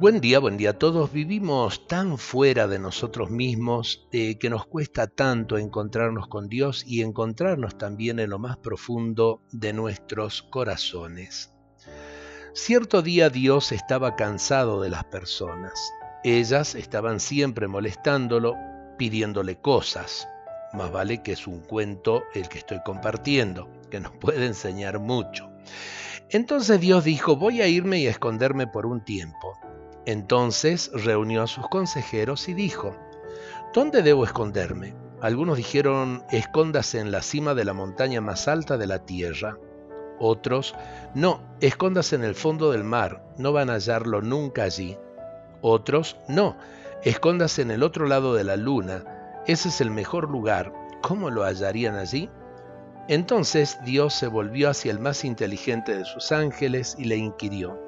Buen día, buen día a todos. Vivimos tan fuera de nosotros mismos eh, que nos cuesta tanto encontrarnos con Dios y encontrarnos también en lo más profundo de nuestros corazones. Cierto día Dios estaba cansado de las personas. Ellas estaban siempre molestándolo, pidiéndole cosas. Más vale que es un cuento el que estoy compartiendo, que nos puede enseñar mucho. Entonces Dios dijo, voy a irme y a esconderme por un tiempo. Entonces reunió a sus consejeros y dijo, ¿Dónde debo esconderme? Algunos dijeron, escóndase en la cima de la montaña más alta de la tierra. Otros, no, escóndase en el fondo del mar, no van a hallarlo nunca allí. Otros, no, escóndase en el otro lado de la luna, ese es el mejor lugar, ¿cómo lo hallarían allí? Entonces Dios se volvió hacia el más inteligente de sus ángeles y le inquirió,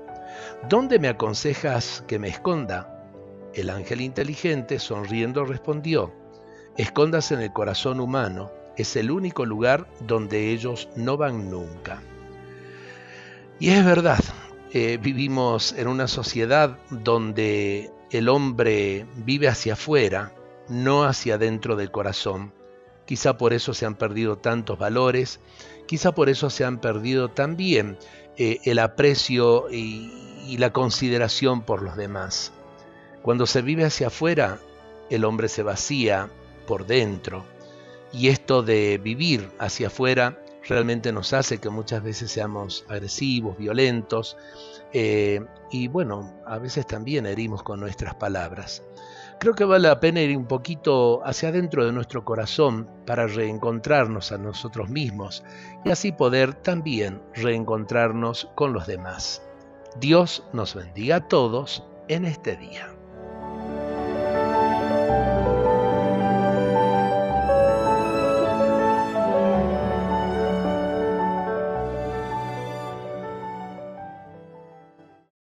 ¿Dónde me aconsejas que me esconda? El ángel inteligente, sonriendo, respondió, Escóndase en el corazón humano, es el único lugar donde ellos no van nunca. Y es verdad, eh, vivimos en una sociedad donde el hombre vive hacia afuera, no hacia dentro del corazón. Quizá por eso se han perdido tantos valores, quizá por eso se han perdido también eh, el aprecio y, la consideración por los demás. Cuando se vive hacia afuera, el hombre se vacía por dentro. Y esto de vivir hacia afuera realmente nos hace que muchas veces seamos agresivos, violentos eh, y bueno, a veces también herimos con nuestras palabras. Creo que vale la pena ir un poquito hacia adentro de nuestro corazón para reencontrarnos a nosotros mismos y así poder también reencontrarnos con los demás. Dios nos bendiga a todos en este día.